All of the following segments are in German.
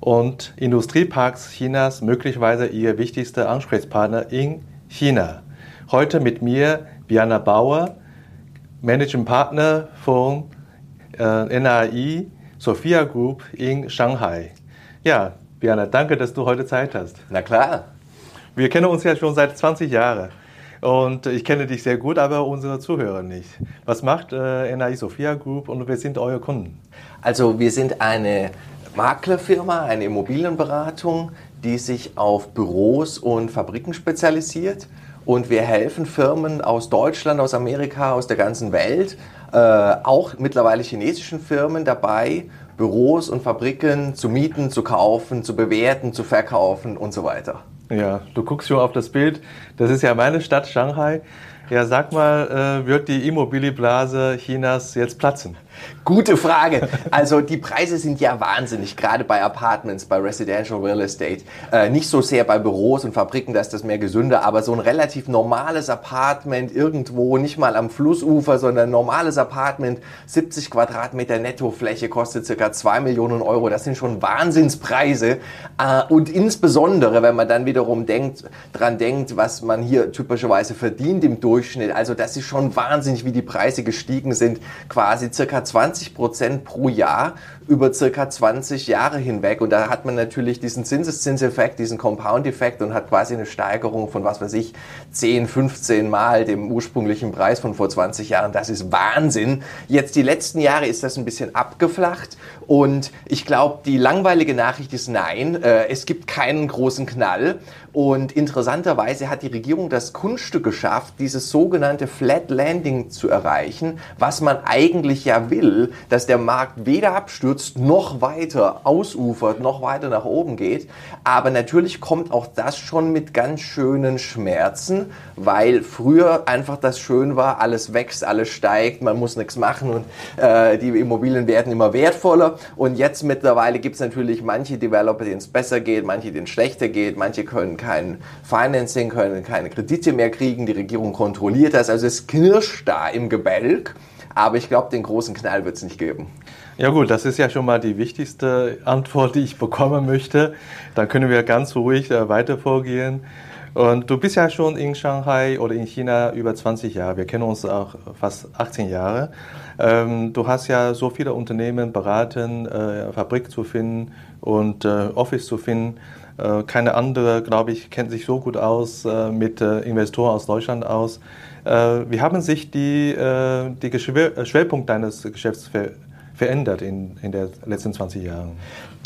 und Industrieparks Chinas möglicherweise ihr wichtigster Ansprechpartner in China. Heute mit mir Biana Bauer, Managing Partner von äh, NAI Sophia Group in Shanghai. Ja, Biana, danke, dass du heute Zeit hast. Na klar. Wir kennen uns ja schon seit 20 Jahren. Und ich kenne dich sehr gut, aber unsere Zuhörer nicht. Was macht äh, NAI Sophia Group und wer sind eure Kunden? Also wir sind eine Maklerfirma, eine Immobilienberatung, die sich auf Büros und Fabriken spezialisiert. Und wir helfen Firmen aus Deutschland, aus Amerika, aus der ganzen Welt, äh, auch mittlerweile chinesischen Firmen dabei, Büros und Fabriken zu mieten, zu kaufen, zu bewerten, zu verkaufen und so weiter. Ja, du guckst schon auf das Bild. Das ist ja meine Stadt Shanghai. Ja, sag mal, äh, wird die Immobilienblase Chinas jetzt platzen? Gute Frage. Also die Preise sind ja wahnsinnig, gerade bei Apartments, bei Residential Real Estate. Äh, nicht so sehr bei Büros und Fabriken, da ist das mehr gesünder, aber so ein relativ normales Apartment irgendwo, nicht mal am Flussufer, sondern ein normales Apartment, 70 Quadratmeter Nettofläche, kostet circa 2 Millionen Euro. Das sind schon Wahnsinnspreise. Äh, und insbesondere, wenn man dann wiederum denkt, dran denkt, was man hier typischerweise verdient im Durchschnitt. Also das ist schon wahnsinnig, wie die Preise gestiegen sind. Quasi circa 20 Prozent pro Jahr über circa 20 Jahre hinweg. Und da hat man natürlich diesen Zinseszinseffekt, diesen Compound-Effekt und hat quasi eine Steigerung von, was weiß ich, 10, 15 Mal dem ursprünglichen Preis von vor 20 Jahren. Das ist Wahnsinn. Jetzt die letzten Jahre ist das ein bisschen abgeflacht. Und ich glaube, die langweilige Nachricht ist nein, äh, es gibt keinen großen Knall. Und interessanterweise hat die Regierung das Kunststück geschafft, dieses sogenannte Flat Landing zu erreichen, was man eigentlich ja will, dass der Markt weder abstürzt noch weiter ausufert, noch weiter nach oben geht. Aber natürlich kommt auch das schon mit ganz schönen Schmerzen, weil früher einfach das schön war, alles wächst, alles steigt, man muss nichts machen und äh, die Immobilien werden immer wertvoller. Und jetzt mittlerweile gibt es natürlich manche Developer, denen es besser geht, manche, denen es schlechter geht, manche können kein Financing, können keine Kredite mehr kriegen, die Regierung kontrolliert das. Also es knirscht da im Gebälk, aber ich glaube, den großen Knall wird es nicht geben. Ja gut, das ist ja schon mal die wichtigste Antwort, die ich bekommen möchte. Dann können wir ganz ruhig äh, weiter vorgehen. Und du bist ja schon in Shanghai oder in China über 20 Jahre. Wir kennen uns auch fast 18 Jahre. Ähm, du hast ja so viele Unternehmen beraten, äh, Fabrik zu finden und äh, Office zu finden. Äh, keine andere, glaube ich, kennt sich so gut aus äh, mit äh, Investoren aus Deutschland aus. wie haben sich die, die Schwerpunkt deines Geschäfts ver verändert in, in den letzten 20 Jahren?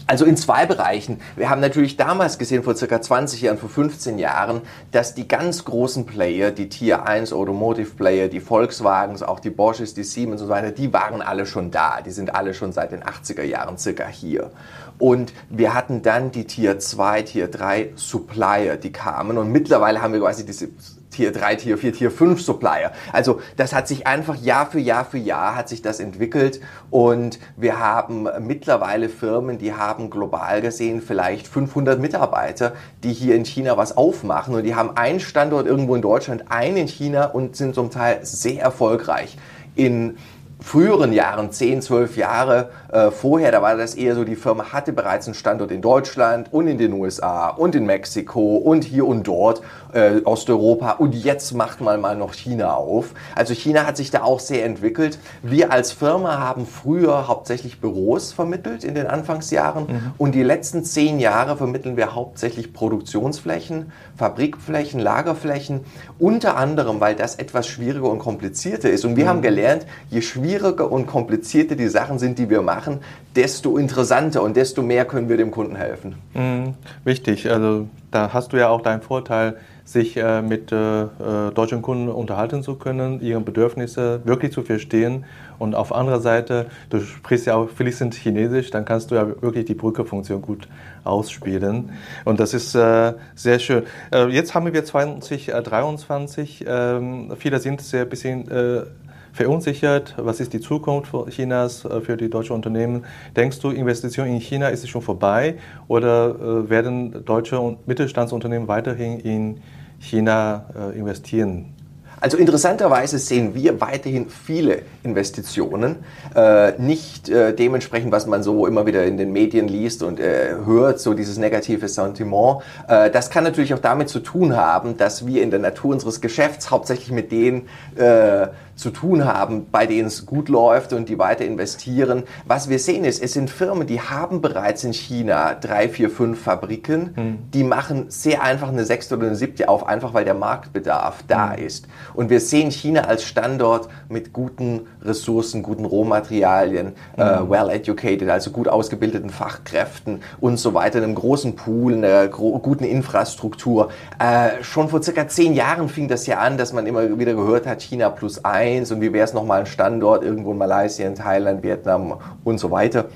Also in zwei Bereichen. Wir haben natürlich damals gesehen, vor circa 20 Jahren, vor 15 Jahren, dass die ganz großen Player, die Tier 1 Automotive Player, die Volkswagens, auch die Borsches, die Siemens und so weiter, die waren alle schon da. Die sind alle schon seit den 80er Jahren circa hier. Und wir hatten dann die Tier 2, Tier 3 Supplier, die kamen. Und mittlerweile haben wir quasi diese Tier 3, Tier 4, Tier 5 Supplier. Also das hat sich einfach Jahr für Jahr für Jahr hat sich das entwickelt und wir haben mittlerweile Firmen, die haben global gesehen vielleicht 500 Mitarbeiter, die hier in China was aufmachen und die haben einen Standort irgendwo in Deutschland, einen in China und sind zum Teil sehr erfolgreich. In früheren Jahren, 10, 12 Jahre äh, vorher, da war das eher so, die Firma hatte bereits einen Standort in Deutschland und in den USA und in Mexiko und hier und dort, äh, Osteuropa und jetzt macht man mal noch China auf. Also China hat sich da auch sehr entwickelt. Wir als Firma haben früher hauptsächlich Büros vermittelt in den Anfangsjahren mhm. und die letzten zehn Jahre vermitteln wir hauptsächlich Produktionsflächen, Fabrikflächen, Lagerflächen, unter anderem, weil das etwas schwieriger und komplizierter ist. Und wir mhm. haben gelernt, je schwieriger schwieriger und komplizierter die Sachen sind, die wir machen, desto interessanter und desto mehr können wir dem Kunden helfen. Mhm, wichtig. Also da hast du ja auch deinen Vorteil, sich äh, mit äh, deutschen Kunden unterhalten zu können, ihre Bedürfnisse wirklich zu verstehen. Und auf anderer Seite, du sprichst ja auch fließend Chinesisch, dann kannst du ja wirklich die Brückefunktion gut ausspielen. Und das ist äh, sehr schön. Äh, jetzt haben wir 2023. Ähm, viele sind sehr bisschen äh, verunsichert. Was ist die Zukunft Chinas äh, für die deutschen Unternehmen? Denkst du, Investitionen in China ist schon vorbei oder äh, werden deutsche Mittelstandsunternehmen weiterhin in China äh, investieren? Also interessanterweise sehen wir weiterhin viele Investitionen, äh, nicht äh, dementsprechend, was man so immer wieder in den Medien liest und äh, hört, so dieses negative Sentiment. Das kann natürlich auch damit zu tun haben, dass wir in der Natur unseres Geschäfts hauptsächlich mit äh, zu tun haben, bei denen es gut läuft und die weiter investieren. Was wir sehen ist, es sind Firmen, die haben bereits in China drei, vier, fünf Fabriken, mhm. die machen sehr einfach eine sechste oder eine siebte auf, einfach weil der Marktbedarf da mhm. ist. Und wir sehen China als Standort mit guten Ressourcen, guten Rohmaterialien, mhm. äh, well educated, also gut ausgebildeten Fachkräften und so weiter, einem großen Pool, einer guten Infrastruktur. Äh, schon vor circa zehn Jahren fing das ja an, dass man immer wieder gehört hat, China plus eins eins und wie wäre es nochmal ein Standort irgendwo in Malaysia, in Thailand, Vietnam und so weiter.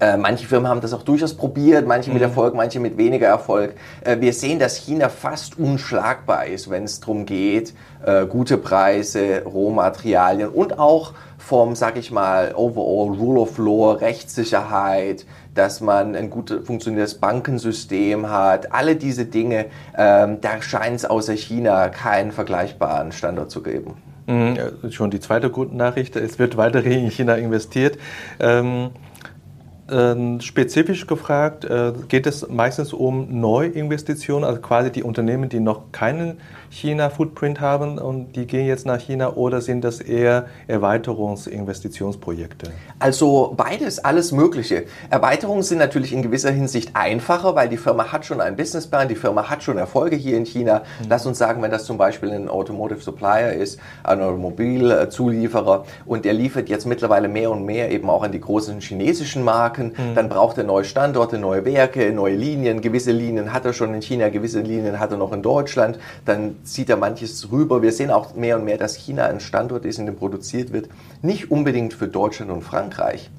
Äh, manche Firmen haben das auch durchaus probiert, manche mit mhm. Erfolg, manche mit weniger Erfolg. Äh, wir sehen, dass China fast unschlagbar ist, wenn es darum geht, äh, gute Preise, Rohmaterialien und auch vom, sag ich mal, overall Rule of Law, Rechtssicherheit, dass man ein gut funktionierendes Bankensystem hat. Alle diese Dinge, ähm, da scheint es außer China keinen vergleichbaren Standort zu geben. Mhm, schon die zweite gute Nachricht, es wird weiterhin in China investiert. Ähm, äh, spezifisch gefragt, äh, geht es meistens um Neuinvestitionen, also quasi die Unternehmen, die noch keinen China-Footprint haben und die gehen jetzt nach China oder sind das eher Erweiterungsinvestitionsprojekte? Also beides, alles Mögliche. Erweiterungen sind natürlich in gewisser Hinsicht einfacher, weil die Firma hat schon einen Businessplan, die Firma hat schon Erfolge hier in China. Mhm. Lass uns sagen, wenn das zum Beispiel ein Automotive Supplier ist, ein Automobilzulieferer und der liefert jetzt mittlerweile mehr und mehr eben auch an die großen chinesischen Marken, mhm. dann braucht er neue Standorte, neue Werke, neue Linien. Gewisse Linien hat er schon in China, gewisse Linien hat er noch in Deutschland. Dann zieht er manches rüber. Wir sehen auch mehr und mehr, dass China ein Standort ist, in dem produziert wird. Nicht unbedingt für Deutschland und Frankreich,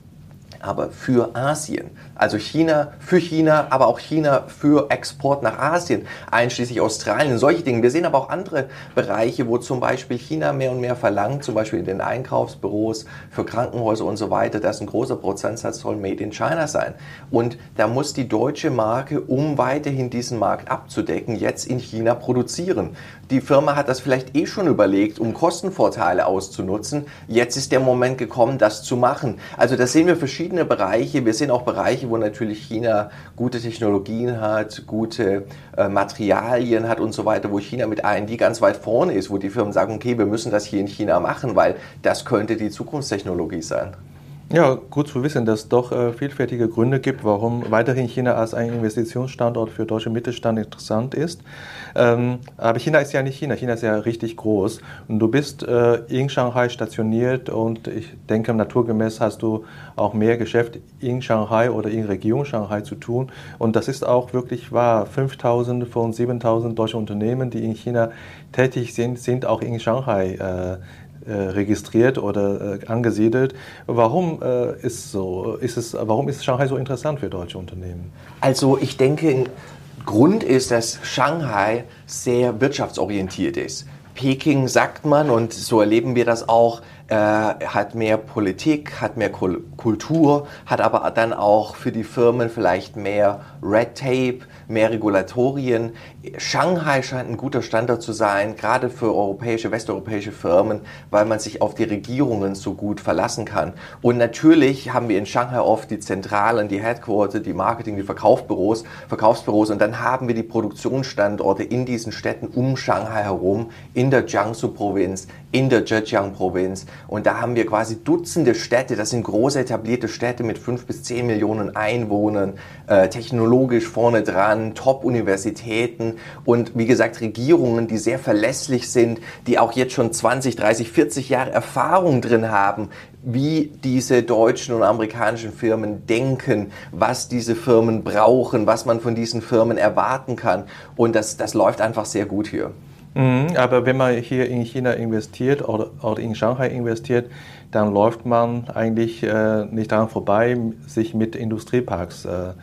aber für Asien. Also China für China, aber auch China für Export nach Asien, einschließlich Australien, solche Dinge. Wir sehen aber auch andere Bereiche, wo zum Beispiel China mehr und mehr verlangt, zum Beispiel in den Einkaufsbüros, für Krankenhäuser und so weiter, dass ein großer Prozentsatz soll Made in China sein. Und da muss die deutsche Marke, um weiterhin diesen Markt abzudecken, jetzt in China produzieren. Die Firma hat das vielleicht eh schon überlegt, um Kostenvorteile auszunutzen. Jetzt ist der Moment gekommen, das zu machen. Also da sehen wir verschiedene Bereiche. Wir sehen auch Bereiche, wo natürlich China gute Technologien hat, gute äh, Materialien hat und so weiter, wo China mit die ganz weit vorne ist, wo die Firmen sagen, okay, wir müssen das hier in China machen, weil das könnte die Zukunftstechnologie sein. Ja, gut zu wissen, dass es doch äh, vielfältige Gründe gibt, warum weiterhin China als ein Investitionsstandort für deutsche Mittelstand interessant ist. Ähm, aber China ist ja nicht China, China ist ja richtig groß. Und du bist äh, in Shanghai stationiert und ich denke, naturgemäß hast du auch mehr Geschäft in Shanghai oder in Region Shanghai zu tun. Und das ist auch wirklich wahr. 5000 von 7000 deutsche Unternehmen, die in China tätig sind, sind auch in Shanghai äh, äh, registriert oder äh, angesiedelt. Warum äh, ist so? Ist es, warum ist Shanghai so interessant für deutsche Unternehmen? Also ich denke, Grund ist, dass Shanghai sehr wirtschaftsorientiert ist. Peking sagt man, und so erleben wir das auch, äh, hat mehr Politik, hat mehr Kultur, hat aber dann auch für die Firmen vielleicht mehr Red Tape, mehr Regulatorien. Shanghai scheint ein guter Standort zu sein, gerade für europäische, westeuropäische Firmen, weil man sich auf die Regierungen so gut verlassen kann. Und natürlich haben wir in Shanghai oft die Zentralen, die Headquarter, die Marketing, die Verkaufsbüros, Verkaufsbüros und dann haben wir die Produktionsstandorte in diesen Städten um Shanghai herum, in in der Jiangsu-Provinz, in der Zhejiang-Provinz. Und da haben wir quasi Dutzende Städte, das sind große etablierte Städte mit fünf bis zehn Millionen Einwohnern, äh, technologisch vorne dran, Top-Universitäten und wie gesagt Regierungen, die sehr verlässlich sind, die auch jetzt schon 20, 30, 40 Jahre Erfahrung drin haben, wie diese deutschen und amerikanischen Firmen denken, was diese Firmen brauchen, was man von diesen Firmen erwarten kann. Und das, das läuft einfach sehr gut hier. Mhm, aber wenn man hier in China investiert oder, oder in Shanghai investiert, dann läuft man eigentlich äh, nicht daran vorbei, sich mit Industrieparks äh,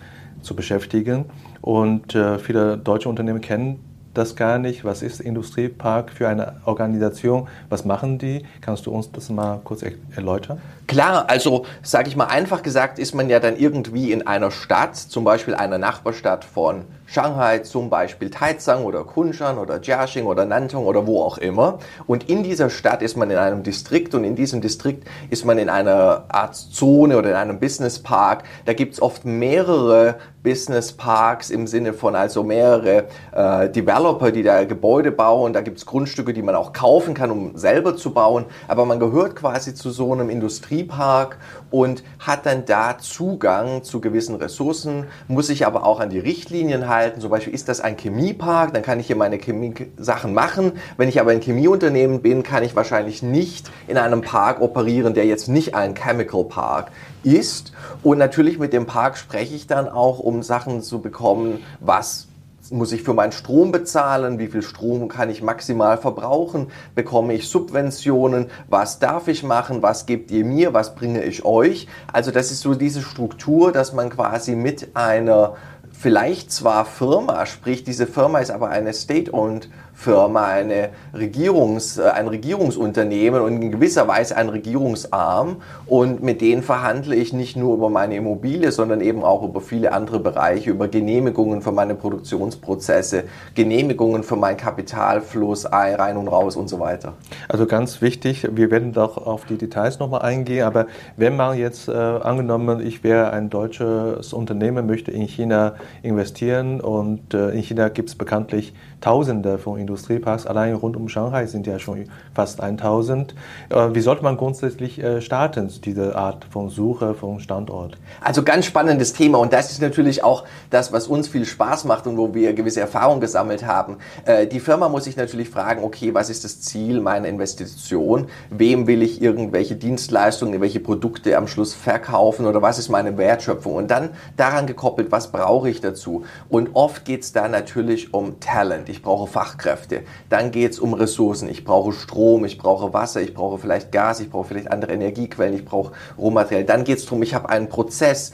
zu beschäftigen. Und äh, viele deutsche Unternehmen kennen das gar nicht. Was ist Industriepark für eine Organisation? Was machen die? Kannst du uns das mal kurz erläutern? Klar, also sage ich mal einfach gesagt, ist man ja dann irgendwie in einer Stadt, zum Beispiel einer Nachbarstadt von Shanghai, zum Beispiel Taizang oder Kunshan oder Jiaxing oder Nantong oder wo auch immer. Und in dieser Stadt ist man in einem Distrikt und in diesem Distrikt ist man in einer Art Zone oder in einem Business Park. Da gibt es oft mehrere Business Parks im Sinne von also mehrere äh, Developer, die da Gebäude bauen. Da gibt es Grundstücke, die man auch kaufen kann, um selber zu bauen. Aber man gehört quasi zu so einem Industriepark und hat dann da Zugang zu gewissen Ressourcen, muss sich aber auch an die Richtlinien halten. Zum Beispiel ist das ein Chemiepark, dann kann ich hier meine Chemie-Sachen machen. Wenn ich aber ein Chemieunternehmen bin, kann ich wahrscheinlich nicht in einem Park operieren, der jetzt nicht ein Chemical Park ist. Und natürlich mit dem Park spreche ich dann auch, um Sachen zu bekommen, was muss ich für meinen Strom bezahlen? Wie viel Strom kann ich maximal verbrauchen? Bekomme ich Subventionen? Was darf ich machen? Was gebt ihr mir? Was bringe ich euch? Also das ist so diese Struktur, dass man quasi mit einer vielleicht zwar Firma, sprich diese Firma ist aber eine State-owned Firma, eine Regierungs, äh, ein Regierungsunternehmen und in gewisser Weise ein Regierungsarm. Und mit denen verhandle ich nicht nur über meine Immobilie, sondern eben auch über viele andere Bereiche, über Genehmigungen für meine Produktionsprozesse, Genehmigungen für meinen Kapitalfluss, rein und raus und so weiter. Also ganz wichtig, wir werden doch auf die Details nochmal eingehen, aber wenn man jetzt äh, angenommen, ich wäre ein deutsches Unternehmen, möchte in China investieren und äh, in China gibt es bekanntlich Tausende von Industrieparks. Allein rund um Shanghai sind ja schon fast 1000. Äh, wie sollte man grundsätzlich äh, starten, diese Art von Suche von Standort? Also ganz spannendes Thema und das ist natürlich auch das, was uns viel Spaß macht und wo wir gewisse Erfahrungen gesammelt haben. Äh, die Firma muss sich natürlich fragen, okay, was ist das Ziel meiner Investition? Wem will ich irgendwelche Dienstleistungen, welche Produkte am Schluss verkaufen oder was ist meine Wertschöpfung? Und dann daran gekoppelt, was brauche ich dazu? Und oft geht es da natürlich um Talent ich brauche Fachkräfte. Dann geht es um Ressourcen. Ich brauche Strom, ich brauche Wasser, ich brauche vielleicht Gas, ich brauche vielleicht andere Energiequellen, ich brauche Rohmaterial. Dann geht es darum, ich habe einen Prozess.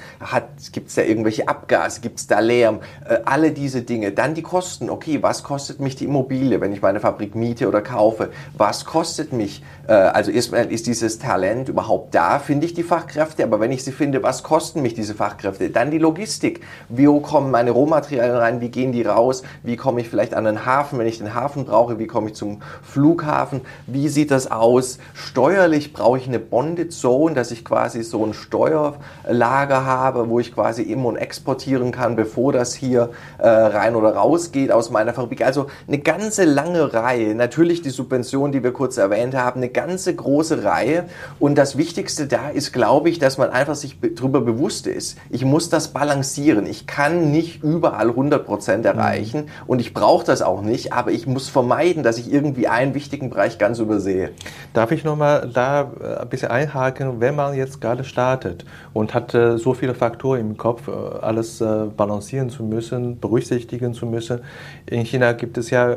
Gibt es da irgendwelche Abgase? Gibt es da Lärm? Äh, alle diese Dinge. Dann die Kosten. Okay, was kostet mich die Immobilie, wenn ich meine Fabrik miete oder kaufe? Was kostet mich? Äh, also erstmal ist dieses Talent überhaupt da? Finde ich die Fachkräfte? Aber wenn ich sie finde, was kosten mich diese Fachkräfte? Dann die Logistik. Wie kommen meine Rohmaterialien rein? Wie gehen die raus? Wie komme ich vielleicht an an einen Hafen, wenn ich den Hafen brauche, wie komme ich zum Flughafen, wie sieht das aus? Steuerlich brauche ich eine Bonded Zone, dass ich quasi so ein Steuerlager habe, wo ich quasi im- und exportieren kann, bevor das hier äh, rein oder raus geht aus meiner Fabrik. Also eine ganze lange Reihe. Natürlich die Subvention, die wir kurz erwähnt haben, eine ganze große Reihe. Und das Wichtigste da ist, glaube ich, dass man einfach sich darüber bewusst ist. Ich muss das balancieren. Ich kann nicht überall 100 Prozent erreichen mhm. und ich brauche das das auch nicht, aber ich muss vermeiden, dass ich irgendwie einen wichtigen Bereich ganz übersehe. Darf ich nochmal da äh, ein bisschen einhaken, wenn man jetzt gerade startet und hat äh, so viele Faktoren im Kopf, äh, alles balancieren zu müssen, berücksichtigen zu müssen. In China gibt es ja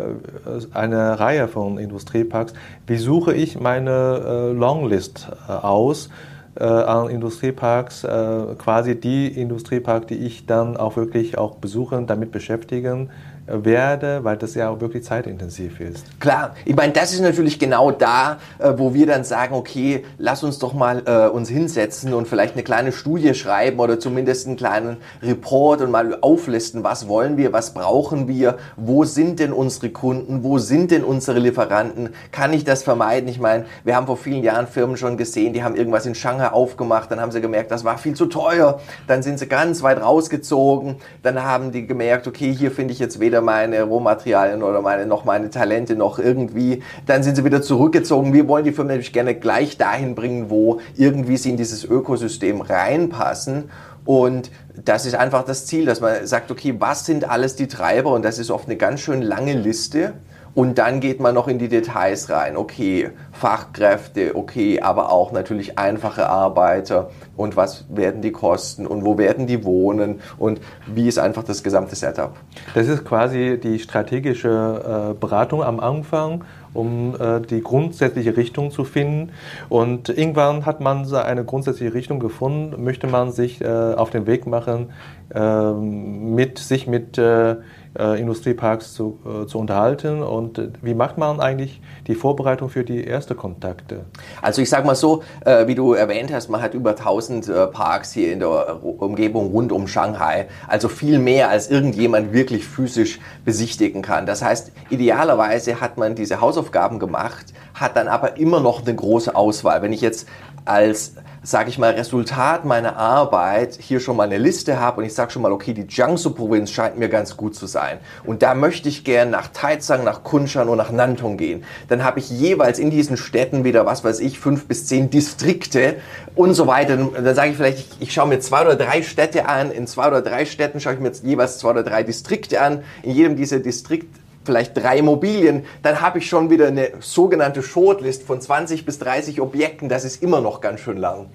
eine Reihe von Industrieparks. Wie suche ich meine Longlist aus? an Industrieparks, quasi die Industrieparks, die ich dann auch wirklich auch besuchen, damit beschäftigen, werde, weil das ja auch wirklich zeitintensiv ist. Klar, ich meine, das ist natürlich genau da, äh, wo wir dann sagen, okay, lass uns doch mal äh, uns hinsetzen und vielleicht eine kleine Studie schreiben oder zumindest einen kleinen Report und mal auflisten, was wollen wir, was brauchen wir, wo sind denn unsere Kunden, wo sind denn unsere Lieferanten, kann ich das vermeiden? Ich meine, wir haben vor vielen Jahren Firmen schon gesehen, die haben irgendwas in Shanghai aufgemacht, dann haben sie gemerkt, das war viel zu teuer, dann sind sie ganz weit rausgezogen, dann haben die gemerkt, okay, hier finde ich jetzt weder weder meine Rohmaterialien oder meine, noch meine Talente noch irgendwie. Dann sind sie wieder zurückgezogen. Wir wollen die Firmen nämlich gerne gleich dahin bringen, wo irgendwie sie in dieses Ökosystem reinpassen. Und das ist einfach das Ziel, dass man sagt, okay, was sind alles die Treiber? Und das ist oft eine ganz schön lange Liste. Und dann geht man noch in die Details rein. Okay, Fachkräfte, okay, aber auch natürlich einfache Arbeiter und was werden die kosten und wo werden die wohnen und wie ist einfach das gesamte Setup. Das ist quasi die strategische äh, Beratung am Anfang, um äh, die grundsätzliche Richtung zu finden. Und irgendwann hat man eine grundsätzliche Richtung gefunden, möchte man sich äh, auf den Weg machen, ähm, mit sich mit äh, Industrieparks zu, äh, zu unterhalten. Und äh, wie macht man eigentlich die Vorbereitung für die ersten Kontakte? Also ich sage mal so, wie du erwähnt hast, man hat über 1000 Parks hier in der Umgebung rund um Shanghai. Also viel mehr, als irgendjemand wirklich physisch besichtigen kann. Das heißt, idealerweise hat man diese Hausaufgaben gemacht, hat dann aber immer noch eine große Auswahl. Wenn ich jetzt als sage ich mal, Resultat meiner Arbeit hier schon mal eine Liste habe und ich sage schon mal, okay, die Jiangsu-Provinz scheint mir ganz gut zu sein. Und da möchte ich gern nach Taizang, nach Kunshan und nach Nantong gehen. Dann habe ich jeweils in diesen Städten wieder, was weiß ich, fünf bis zehn Distrikte und so weiter. Dann sage ich vielleicht, ich, ich schaue mir zwei oder drei Städte an. In zwei oder drei Städten schaue ich mir jeweils zwei oder drei Distrikte an. In jedem dieser Distrikte vielleicht drei Immobilien, dann habe ich schon wieder eine sogenannte Shortlist von 20 bis 30 Objekten. Das ist immer noch ganz schön lang.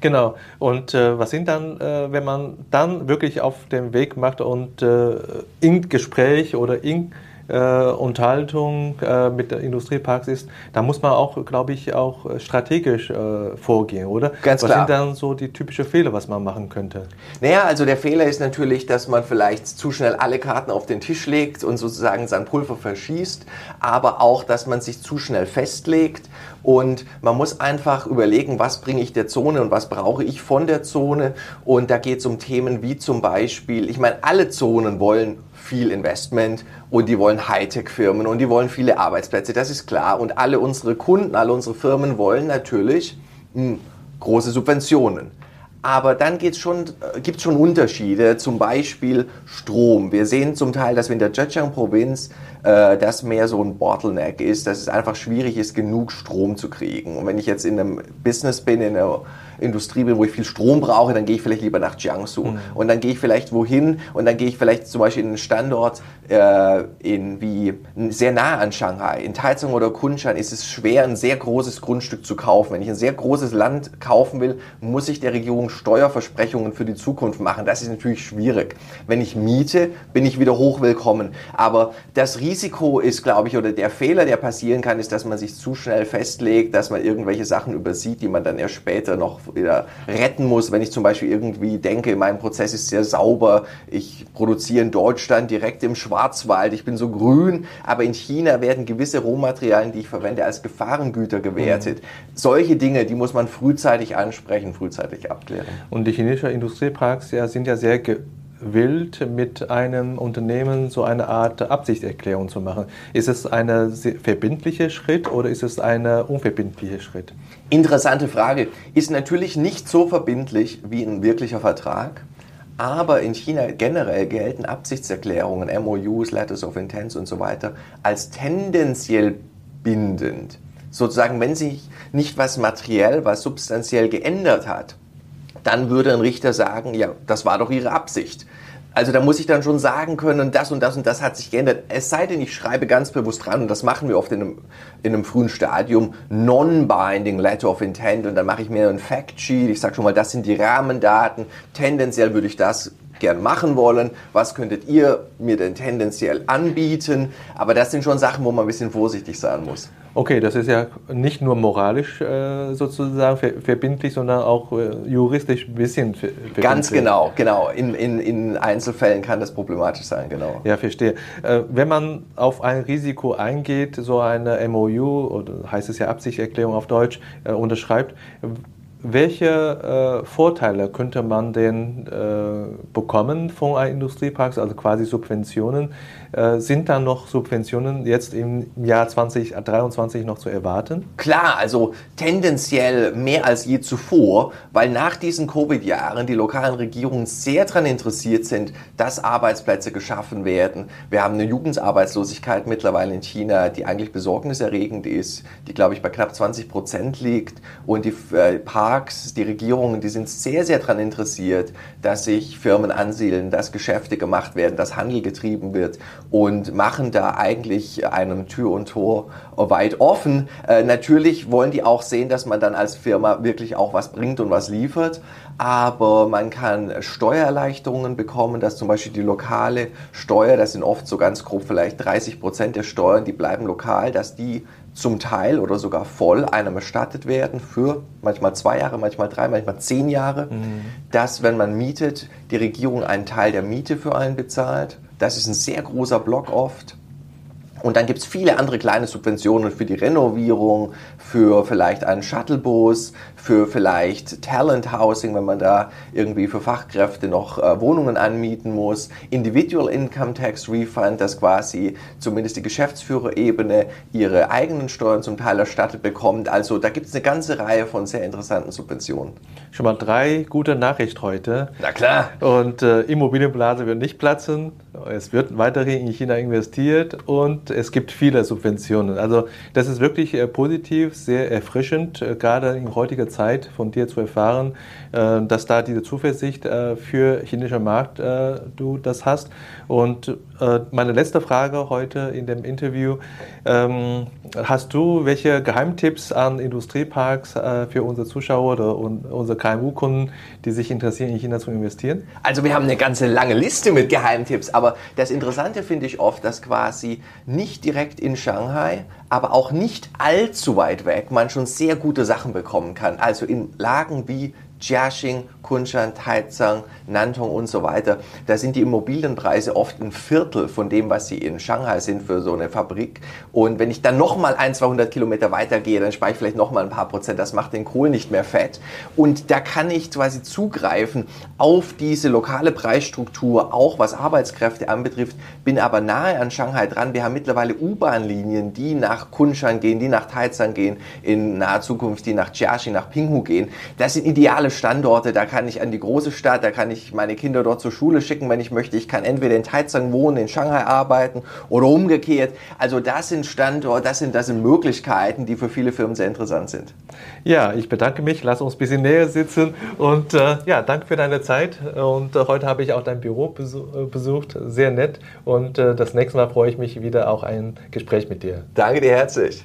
Genau. Und äh, was sind dann, äh, wenn man dann wirklich auf dem Weg macht und äh, in Gespräch oder in äh, Unterhaltung äh, mit Industrieparks ist, da muss man auch, glaube ich, auch strategisch äh, vorgehen, oder? Ganz was klar. sind dann so die typischen Fehler, was man machen könnte? Naja, also der Fehler ist natürlich, dass man vielleicht zu schnell alle Karten auf den Tisch legt und sozusagen sein Pulver verschießt, aber auch, dass man sich zu schnell festlegt und man muss einfach überlegen, was bringe ich der Zone und was brauche ich von der Zone. Und da geht es um Themen wie zum Beispiel, ich meine, alle Zonen wollen viel Investment und die wollen Hightech-Firmen und die wollen viele Arbeitsplätze, das ist klar. Und alle unsere Kunden, alle unsere Firmen wollen natürlich mh, hm, große Subventionen. Aber dann gibt's schon, äh, gibt's schon Unterschiede, zum Beispiel Strom. Wir sehen zum Teil, dass wir in der Zhejiang-Provinz äh, das mehr so ein Bottleneck ist, dass es einfach schwierig ist, genug Strom zu kriegen. Und wenn ich jetzt in einem Business bin, in einer Industrie bin, wo ich viel Strom brauche, dann gehe ich vielleicht lieber nach Jiangsu. Mhm. Und dann gehe ich vielleicht wohin und dann gehe ich vielleicht zum Beispiel in einen Standort äh, in wie sehr nah an Shanghai. In Taizong oder Kunshan ist es schwer, ein sehr großes Grundstück zu kaufen. Wenn ich ein sehr großes Land kaufen will, muss ich der Regierung Steuerversprechungen für die Zukunft machen. Das ist natürlich schwierig. Wenn ich miete, bin ich wieder hochwillkommen. Aber das Risiko ist, glaube ich, oder der Fehler, der passieren kann, ist, dass man sich zu schnell festlegt, dass man irgendwelche Sachen übersieht, die man dann erst später noch wieder retten muss. Wenn ich zum Beispiel irgendwie denke, mein Prozess ist sehr sauber, ich produziere in Deutschland direkt im Schwarzwald, ich bin so grün, aber in China werden gewisse Rohmaterialien, die ich verwende, als Gefahrengüter gewertet. Mhm. Solche Dinge, die muss man frühzeitig ansprechen, frühzeitig abklären. Und die chinesischen Industrieparks ja, sind ja sehr wild mit einem Unternehmen so eine Art Absichtserklärung zu machen. Ist es ein verbindlicher Schritt oder ist es ein unverbindlicher Schritt? Interessante Frage. Ist natürlich nicht so verbindlich wie ein wirklicher Vertrag. Aber in China generell gelten Absichtserklärungen, MOUs, Letters of Intents und so weiter als tendenziell bindend. Sozusagen, wenn sich nicht was materiell, was substanziell geändert hat, dann würde ein Richter sagen, ja, das war doch Ihre Absicht. Also da muss ich dann schon sagen können, das und das und das hat sich geändert. Es sei denn, ich schreibe ganz bewusst dran, und das machen wir oft in einem, in einem frühen Stadium, Non-Binding Letter of Intent, und dann mache ich mir ein Fact-Sheet, ich sage schon mal, das sind die Rahmendaten, tendenziell würde ich das gern machen wollen, was könntet ihr mir denn tendenziell anbieten, aber das sind schon Sachen, wo man ein bisschen vorsichtig sein muss. Okay, das ist ja nicht nur moralisch äh, sozusagen verbindlich, sondern auch äh, juristisch ein bisschen verbindlich. Ganz genau, genau. In, in, in Einzelfällen kann das problematisch sein, genau. Ja, verstehe. Äh, wenn man auf ein Risiko eingeht, so eine MOU, oder heißt es ja Absichtserklärung auf Deutsch, äh, unterschreibt, welche äh, Vorteile könnte man denn äh, bekommen von einem Industriepark, also quasi Subventionen? Äh, sind da noch Subventionen jetzt im Jahr 2023 noch zu erwarten? Klar, also tendenziell mehr als je zuvor, weil nach diesen Covid-Jahren die lokalen Regierungen sehr daran interessiert sind, dass Arbeitsplätze geschaffen werden. Wir haben eine Jugendarbeitslosigkeit mittlerweile in China, die eigentlich besorgniserregend ist, die glaube ich bei knapp 20 Prozent liegt und die äh, Parks, die Regierungen, die sind sehr, sehr daran interessiert, dass sich Firmen ansiedeln, dass Geschäfte gemacht werden, dass Handel getrieben wird und machen da eigentlich einem Tür und Tor weit offen. Äh, natürlich wollen die auch sehen, dass man dann als Firma wirklich auch was bringt und was liefert, aber man kann Steuererleichterungen bekommen, dass zum Beispiel die lokale Steuer, das sind oft so ganz grob vielleicht 30 Prozent der Steuern, die bleiben lokal, dass die zum Teil oder sogar voll einem erstattet werden für manchmal zwei Jahre, manchmal drei, manchmal zehn Jahre, mhm. dass wenn man mietet, die Regierung einen Teil der Miete für einen bezahlt. Das ist ein sehr großer Block oft. Und dann gibt es viele andere kleine Subventionen für die Renovierung, für vielleicht einen Shuttlebus, für vielleicht Talent Housing, wenn man da irgendwie für Fachkräfte noch äh, Wohnungen anmieten muss, Individual Income Tax Refund, dass quasi zumindest die Geschäftsführerebene ihre eigenen Steuern zum Teil erstattet bekommt. Also da gibt es eine ganze Reihe von sehr interessanten Subventionen. Schon mal drei gute Nachrichten heute. Na klar. Und äh, Immobilienblase wird nicht platzen. Es wird weiterhin in China investiert und es gibt viele Subventionen. Also das ist wirklich äh, positiv, sehr erfrischend, äh, gerade in heutiger Zeit von dir zu erfahren, äh, dass da diese Zuversicht äh, für chinesischen Markt äh, du das hast. Und meine letzte Frage heute in dem Interview, ähm, hast du welche Geheimtipps an Industrieparks für unsere Zuschauer oder unsere KMU-Kunden, die sich interessieren, in China zu investieren? Also wir haben eine ganze lange Liste mit Geheimtipps, aber das Interessante finde ich oft, dass quasi nicht direkt in Shanghai, aber auch nicht allzu weit weg man schon sehr gute Sachen bekommen kann. Also in Lagen wie Jiaxing, Kunshan, Taizang, Nantong und so weiter, da sind die Immobilienpreise oft ein Viertel von dem, was sie in Shanghai sind für so eine Fabrik. Und wenn ich dann nochmal ein, 200 Kilometer weitergehe, dann spare ich vielleicht nochmal ein paar Prozent. Das macht den Kohl nicht mehr fett. Und da kann ich quasi zugreifen auf diese lokale Preisstruktur, auch was Arbeitskräfte anbetrifft, bin aber nahe an Shanghai dran. Wir haben mittlerweile U-Bahn-Linien, die nach Kunshan gehen, die nach Taizang gehen, in naher Zukunft die nach Jiaxing, nach Pinghu gehen. Das sind ideale Standorte, da kann ich an die große Stadt, da kann ich meine Kinder dort zur Schule schicken, wenn ich möchte. Ich kann entweder in Taizang wohnen, in Shanghai arbeiten oder umgekehrt. Also das sind Standorte, das sind, das sind Möglichkeiten, die für viele Firmen sehr interessant sind. Ja, ich bedanke mich. Lass uns ein bisschen näher sitzen und äh, ja, danke für deine Zeit. Und äh, heute habe ich auch dein Büro besucht, sehr nett. Und äh, das nächste Mal freue ich mich wieder auch ein Gespräch mit dir. Danke dir herzlich.